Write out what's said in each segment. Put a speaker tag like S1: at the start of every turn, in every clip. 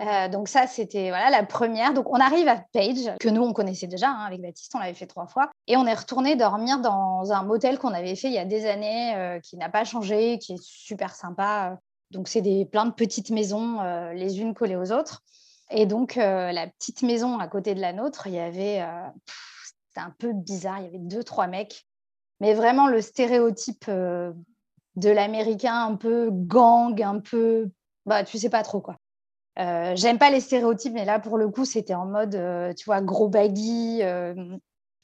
S1: Euh, donc ça, c'était voilà la première. Donc on arrive à Page, que nous on connaissait déjà hein, avec Baptiste, on l'avait fait trois fois, et on est retourné dormir dans un motel qu'on avait fait il y a des années, euh, qui n'a pas changé, qui est super sympa. Donc c'est des plein de petites maisons, euh, les unes collées aux autres. Et donc la petite maison à côté de la nôtre, il y avait, c'était un peu bizarre, il y avait deux trois mecs, mais vraiment le stéréotype de l'américain un peu gang, un peu, bah tu sais pas trop quoi. Euh, j'aime pas les stéréotypes, mais là, pour le coup, c'était en mode, euh, tu vois, gros baggy, euh,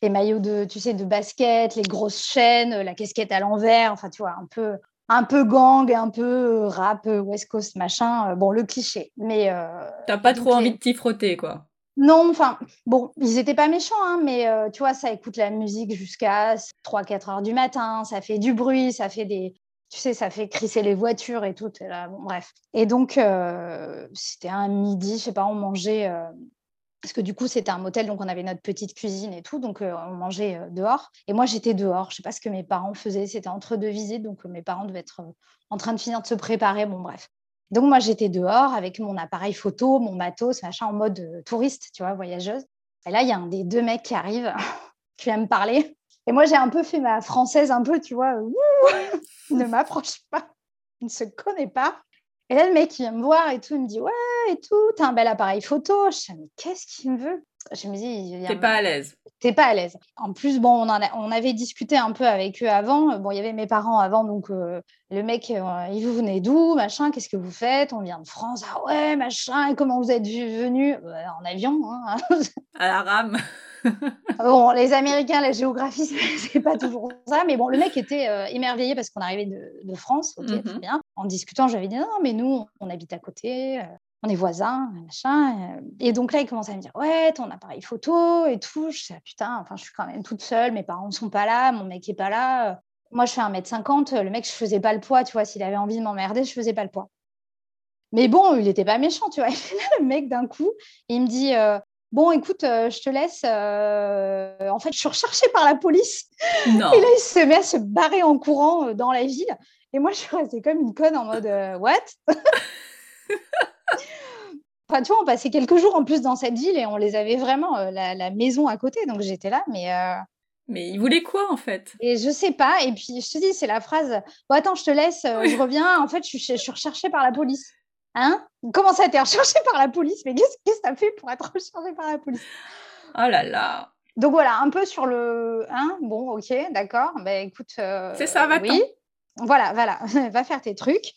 S1: les maillots de, tu sais, de basket, les grosses chaînes, la casquette à l'envers, enfin, tu vois, un peu, un peu gang, un peu rap, West Coast, machin. bon, le cliché. Mais.
S2: T'as pas trop envie de t'y frotter, quoi.
S1: Non, enfin, bon, ils étaient pas méchants, hein, mais tu vois, ça écoute la musique jusqu'à 3-4 heures du matin, ça fait du bruit, ça fait des, tu sais, ça fait crisser les voitures et tout. là, bon, bref. Et donc, euh, c'était un midi, je sais pas, on mangeait. Euh, parce que du coup, c'était un motel, donc on avait notre petite cuisine et tout, donc euh, on mangeait dehors. Et moi, j'étais dehors. Je sais pas ce que mes parents faisaient. C'était entre deux visites, donc mes parents devaient être en train de finir de se préparer. Bon, bref. Donc moi, j'étais dehors avec mon appareil photo, mon matos, machin, en mode touriste, tu vois, voyageuse. Et là, il y a un des deux mecs qui arrive, qui vient me parler. Et moi, j'ai un peu fait ma française, un peu, tu vois, ne m'approche pas, ne se connaît pas. Et là, le mec, il vient me voir et tout, il me dit, ouais, et tout, t'as un bel appareil photo. Je dis, mais qu'est-ce qu'il me veut? Je me dis,
S2: t'es pas à l'aise.
S1: T'es pas à l'aise. En plus, bon, on, en on avait discuté un peu avec eux avant. Bon, il y avait mes parents avant, donc euh, le mec, euh, il vous venez d'où, machin, qu'est-ce que vous faites? On vient de France, ah ouais, machin, comment vous êtes venu? Bah, En avion. Hein.
S2: à la rame.
S1: bon, les Américains, la géographie, c'est pas toujours ça. Mais bon, le mec était euh, émerveillé parce qu'on arrivait de, France. Ok, très mhm. bien. En discutant, j'avais dit non, mais nous, on habite à côté. Euh, on est voisins, machin. Euh. Et donc là, il commence à me dire Ouais, ton appareil photo et tout. Je dis ah, Putain, enfin, je suis quand même toute seule. Mes parents ne sont pas là. Mon mec n'est pas là. Moi, je fais 1m50. Le mec, je faisais pas le poids. Tu vois, s'il avait envie de m'emmerder, je faisais pas le poids. Mais bon, il n'était pas méchant, tu vois. Et là, le mec, d'un coup, il me dit Bon, écoute, euh, je te laisse. Euh, en fait, je suis recherchée par la police.
S2: Non.
S1: Et là, il se met à se barrer en courant euh, dans la ville. Et moi, je suis restée comme une conne en mode What? Enfin, tu vois, on passait quelques jours en plus dans cette ville et on les avait vraiment la, maison à côté. Donc j'étais là, mais.
S2: Mais il voulait quoi en fait?
S1: Et je sais pas. Et puis je te dis, c'est la phrase Bon, attends, je te laisse, je reviens. En fait, je suis, je suis recherchée par la police. Hein? Comment ça a été recherché par la police Mais qu'est-ce que ça fait pour être recherché par la police?
S2: Oh là là
S1: Donc voilà, un peu sur le. Hein bon, ok, d'accord. Ben écoute.
S2: Euh, c'est ça, va
S1: Oui. Voilà, voilà. va faire tes trucs.